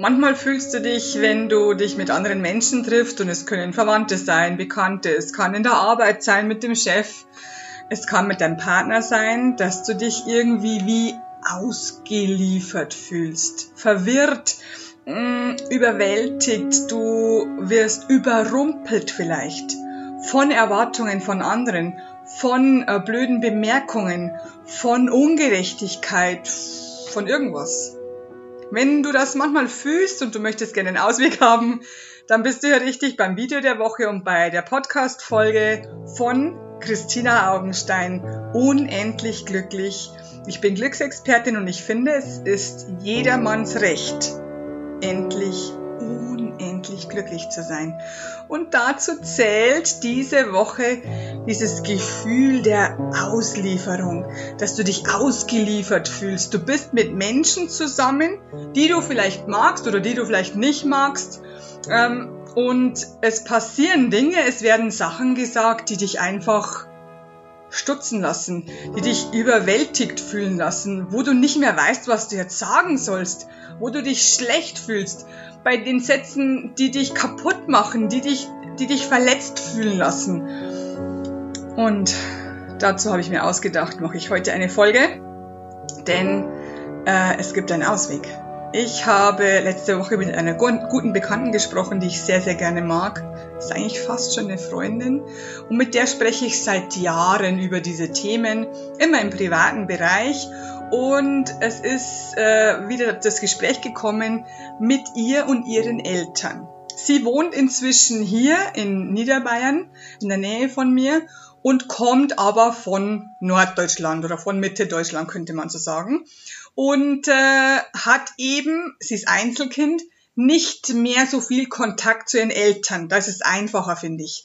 Manchmal fühlst du dich, wenn du dich mit anderen Menschen triffst, und es können Verwandte sein, Bekannte, es kann in der Arbeit sein mit dem Chef, es kann mit deinem Partner sein, dass du dich irgendwie wie ausgeliefert fühlst, verwirrt, mm, überwältigt, du wirst überrumpelt vielleicht von Erwartungen von anderen, von äh, blöden Bemerkungen, von Ungerechtigkeit, von irgendwas. Wenn du das manchmal fühlst und du möchtest gerne einen Ausweg haben, dann bist du ja richtig beim Video der Woche und bei der Podcast-Folge von Christina Augenstein. Unendlich glücklich. Ich bin Glücksexpertin und ich finde, es ist jedermanns Recht, endlich unendlich glücklich zu sein. Und dazu zählt diese Woche dieses Gefühl der Auslieferung, dass du dich ausgeliefert fühlst. Du bist mit Menschen zusammen, die du vielleicht magst oder die du vielleicht nicht magst. Ähm, und es passieren Dinge, es werden Sachen gesagt, die dich einfach stutzen lassen, die dich überwältigt fühlen lassen, wo du nicht mehr weißt, was du jetzt sagen sollst, wo du dich schlecht fühlst, bei den Sätzen, die dich kaputt machen, die dich, die dich verletzt fühlen lassen. Und dazu habe ich mir ausgedacht, mache ich heute eine Folge, denn äh, es gibt einen Ausweg. Ich habe letzte Woche mit einer guten Bekannten gesprochen, die ich sehr, sehr gerne mag. Ist eigentlich fast schon eine Freundin. Und mit der spreche ich seit Jahren über diese Themen, immer im privaten Bereich. Und es ist äh, wieder das Gespräch gekommen mit ihr und ihren Eltern. Sie wohnt inzwischen hier in Niederbayern, in der Nähe von mir, und kommt aber von Norddeutschland oder von Mitte Deutschland, könnte man so sagen. Und äh, hat eben, sie ist Einzelkind, nicht mehr so viel Kontakt zu ihren Eltern. Das ist einfacher, finde ich.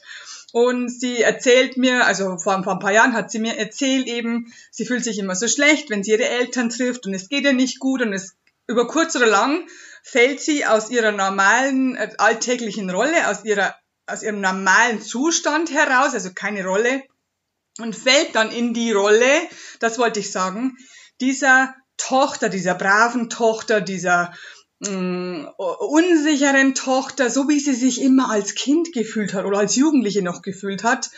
Und sie erzählt mir, also vor, vor ein paar Jahren hat sie mir erzählt eben, sie fühlt sich immer so schlecht, wenn sie ihre Eltern trifft und es geht ihr nicht gut und es über kurz oder lang fällt sie aus ihrer normalen äh, alltäglichen Rolle, aus ihrer aus ihrem normalen Zustand heraus, also keine Rolle, und fällt dann in die Rolle, das wollte ich sagen, dieser Tochter, dieser braven Tochter, dieser Mm, unsicheren Tochter, so wie sie sich immer als Kind gefühlt hat oder als Jugendliche noch gefühlt hat.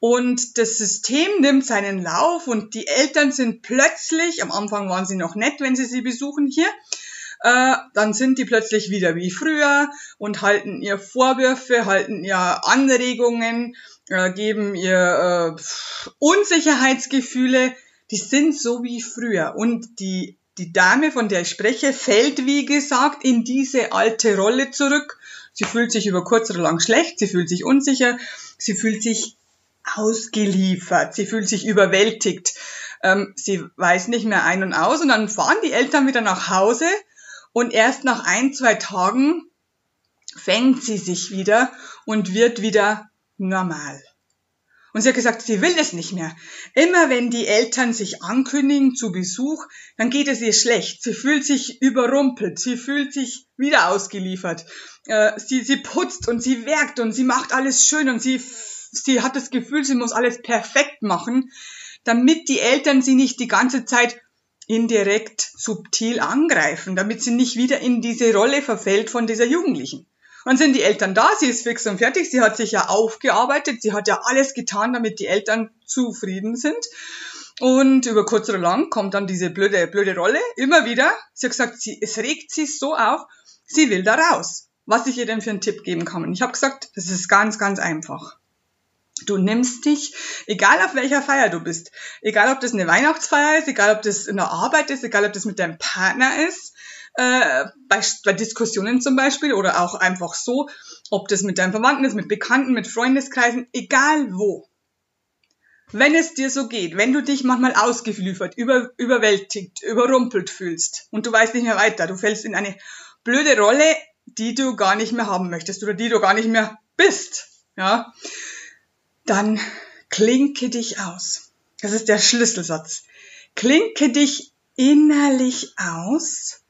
Und das System nimmt seinen Lauf und die Eltern sind plötzlich, am Anfang waren sie noch nett, wenn sie sie besuchen hier, äh, dann sind die plötzlich wieder wie früher und halten ihr Vorwürfe, halten ihr Anregungen, äh, geben ihr äh, Unsicherheitsgefühle, die sind so wie früher. Und die die Dame, von der ich spreche, fällt, wie gesagt, in diese alte Rolle zurück. Sie fühlt sich über kurz oder lang schlecht, sie fühlt sich unsicher, sie fühlt sich ausgeliefert, sie fühlt sich überwältigt, ähm, sie weiß nicht mehr ein und aus und dann fahren die Eltern wieder nach Hause und erst nach ein, zwei Tagen fängt sie sich wieder und wird wieder normal. Und sie hat gesagt, sie will es nicht mehr. Immer wenn die Eltern sich ankündigen zu Besuch, dann geht es ihr schlecht. Sie fühlt sich überrumpelt. Sie fühlt sich wieder ausgeliefert. Äh, sie, sie putzt und sie werkt und sie macht alles schön und sie, sie hat das Gefühl, sie muss alles perfekt machen, damit die Eltern sie nicht die ganze Zeit indirekt subtil angreifen, damit sie nicht wieder in diese Rolle verfällt von dieser Jugendlichen. Dann sind die Eltern da, sie ist fix und fertig, sie hat sich ja aufgearbeitet, sie hat ja alles getan, damit die Eltern zufrieden sind. Und über kurz oder lang kommt dann diese blöde, blöde Rolle immer wieder. Sie hat gesagt, sie, es regt sie so auf, sie will da raus. Was ich ihr denn für einen Tipp geben kann. Und ich habe gesagt, das ist ganz, ganz einfach. Du nimmst dich, egal auf welcher Feier du bist, egal ob das eine Weihnachtsfeier ist, egal ob das in der Arbeit ist, egal ob das mit deinem Partner ist, äh, bei, bei Diskussionen zum Beispiel oder auch einfach so, ob das mit deinen Verwandten ist, mit Bekannten, mit Freundeskreisen, egal wo. Wenn es dir so geht, wenn du dich manchmal ausgeliefert, über, überwältigt, überrumpelt fühlst und du weißt nicht mehr weiter, du fällst in eine blöde Rolle, die du gar nicht mehr haben möchtest oder die du gar nicht mehr bist, ja, dann klinke dich aus. Das ist der Schlüsselsatz. Klinke dich innerlich aus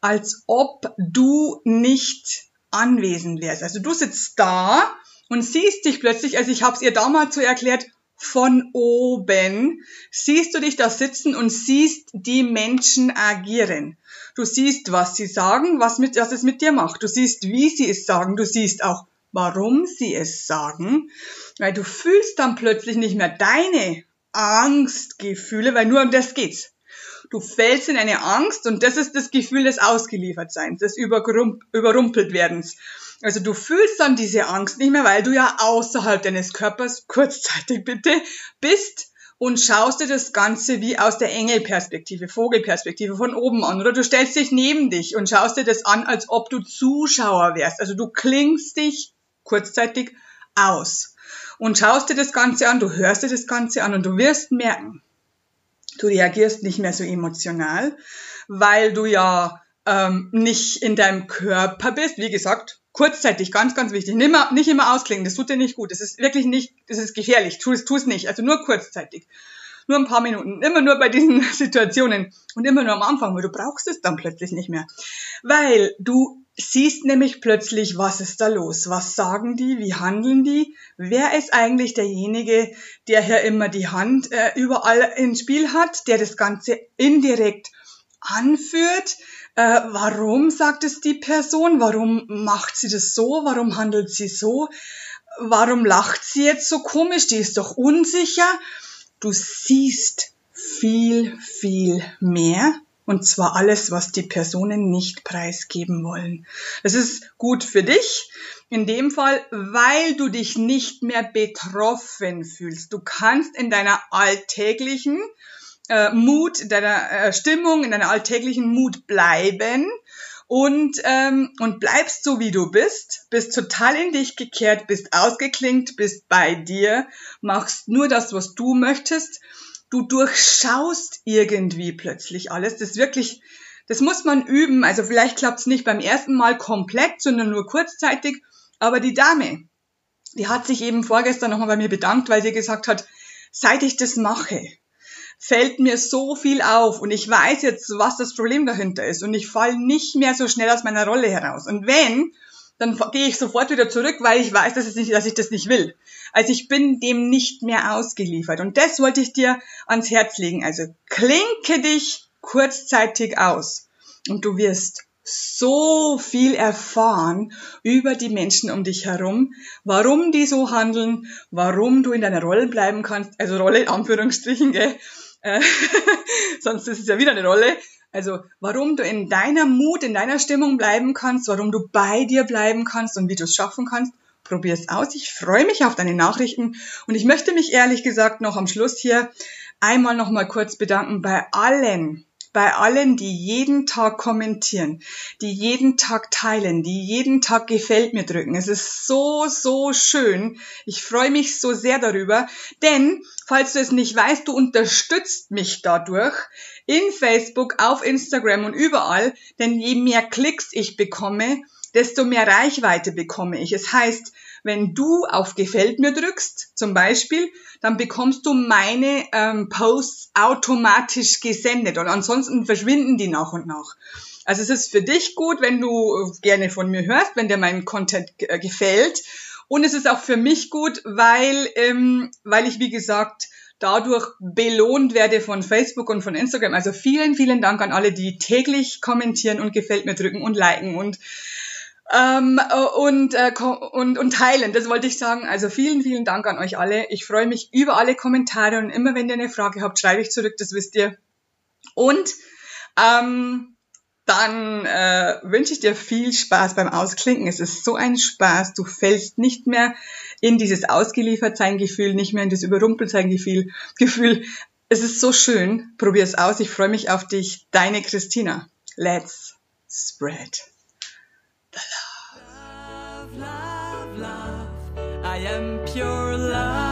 als ob du nicht anwesend wärst. Also du sitzt da und siehst dich plötzlich, also ich habe es ihr damals so erklärt, von oben siehst du dich da sitzen und siehst die Menschen agieren. Du siehst, was sie sagen, was, mit, was es mit dir macht. Du siehst, wie sie es sagen. Du siehst auch, warum sie es sagen. Weil du fühlst dann plötzlich nicht mehr deine Angstgefühle, weil nur um das geht's. Du fällst in eine Angst und das ist das Gefühl des Ausgeliefertseins, des überrumpelt werdens. Also du fühlst dann diese Angst nicht mehr, weil du ja außerhalb deines Körpers, kurzzeitig bitte, bist und schaust dir das Ganze wie aus der Engelperspektive, Vogelperspektive von oben an. Oder du stellst dich neben dich und schaust dir das an, als ob du Zuschauer wärst. Also du klingst dich kurzzeitig aus und schaust dir das Ganze an, du hörst dir das Ganze an und du wirst merken, du reagierst nicht mehr so emotional, weil du ja ähm, nicht in deinem Körper bist. Wie gesagt, kurzzeitig, ganz, ganz wichtig. Nicht immer, nicht immer ausklingen, das tut dir nicht gut. Das ist wirklich nicht, das ist gefährlich. Tu es, tu es nicht. Also nur kurzzeitig. Nur ein paar Minuten. Immer nur bei diesen Situationen. Und immer nur am Anfang, weil du brauchst es dann plötzlich nicht mehr. Weil du siehst nämlich plötzlich, was ist da los? Was sagen die? Wie handeln die? Wer ist eigentlich derjenige, der hier immer die Hand äh, überall ins Spiel hat, der das Ganze indirekt anführt? Äh, warum sagt es die Person? Warum macht sie das so? Warum handelt sie so? Warum lacht sie jetzt so komisch? Die ist doch unsicher. Du siehst viel, viel mehr und zwar alles, was die Personen nicht preisgeben wollen. Das ist gut für dich. In dem Fall, weil du dich nicht mehr betroffen fühlst. Du kannst in deiner alltäglichen äh, Mut, deiner äh, Stimmung, in deiner alltäglichen Mut bleiben und, ähm, und bleibst so, wie du bist, bist total in dich gekehrt, bist ausgeklingt, bist bei dir, machst nur das, was du möchtest du durchschaust irgendwie plötzlich alles. Das wirklich, das muss man üben. Also vielleicht klappt es nicht beim ersten Mal komplett, sondern nur kurzzeitig. Aber die Dame, die hat sich eben vorgestern nochmal bei mir bedankt, weil sie gesagt hat, seit ich das mache, fällt mir so viel auf und ich weiß jetzt, was das Problem dahinter ist und ich falle nicht mehr so schnell aus meiner Rolle heraus. Und wenn, dann gehe ich sofort wieder zurück, weil ich weiß, dass ich das nicht will. Also ich bin dem nicht mehr ausgeliefert. Und das wollte ich dir ans Herz legen. Also klinke dich kurzzeitig aus und du wirst so viel erfahren über die Menschen um dich herum, warum die so handeln, warum du in deiner Rolle bleiben kannst, also Rolle, Anführungsstrichen, gell? Äh, sonst ist es ja wieder eine Rolle, also warum du in deiner Mut, in deiner Stimmung bleiben kannst, warum du bei dir bleiben kannst und wie du es schaffen kannst. Probier es aus. Ich freue mich auf deine Nachrichten und ich möchte mich ehrlich gesagt noch am Schluss hier einmal noch mal kurz bedanken bei allen, bei allen, die jeden Tag kommentieren, die jeden Tag teilen, die jeden Tag gefällt mir drücken. Es ist so, so schön. Ich freue mich so sehr darüber, denn falls du es nicht weißt, du unterstützt mich dadurch in Facebook, auf Instagram und überall, denn je mehr Klicks ich bekomme, desto mehr Reichweite bekomme ich. Es heißt, wenn du auf Gefällt mir drückst, zum Beispiel, dann bekommst du meine ähm, Posts automatisch gesendet und ansonsten verschwinden die nach und nach. Also es ist für dich gut, wenn du gerne von mir hörst, wenn dir mein Content äh, gefällt. Und es ist auch für mich gut, weil, ähm, weil ich, wie gesagt, dadurch belohnt werde von Facebook und von Instagram. Also vielen, vielen Dank an alle, die täglich kommentieren und gefällt mir drücken und liken und ähm, und, äh, und, und teilen. Das wollte ich sagen. Also vielen, vielen Dank an euch alle. Ich freue mich über alle Kommentare und immer wenn ihr eine Frage habt, schreibe ich zurück, das wisst ihr. Und ähm, dann äh, wünsche ich dir viel Spaß beim Ausklinken. Es ist so ein Spaß. Du fällst nicht mehr in dieses Ausgeliefertsein-Gefühl, nicht mehr in das Überrumpeltsein-Gefühl. Gefühl. Es ist so schön. Probier es aus. Ich freue mich auf dich. Deine Christina. Let's spread. love, love. I am pure love.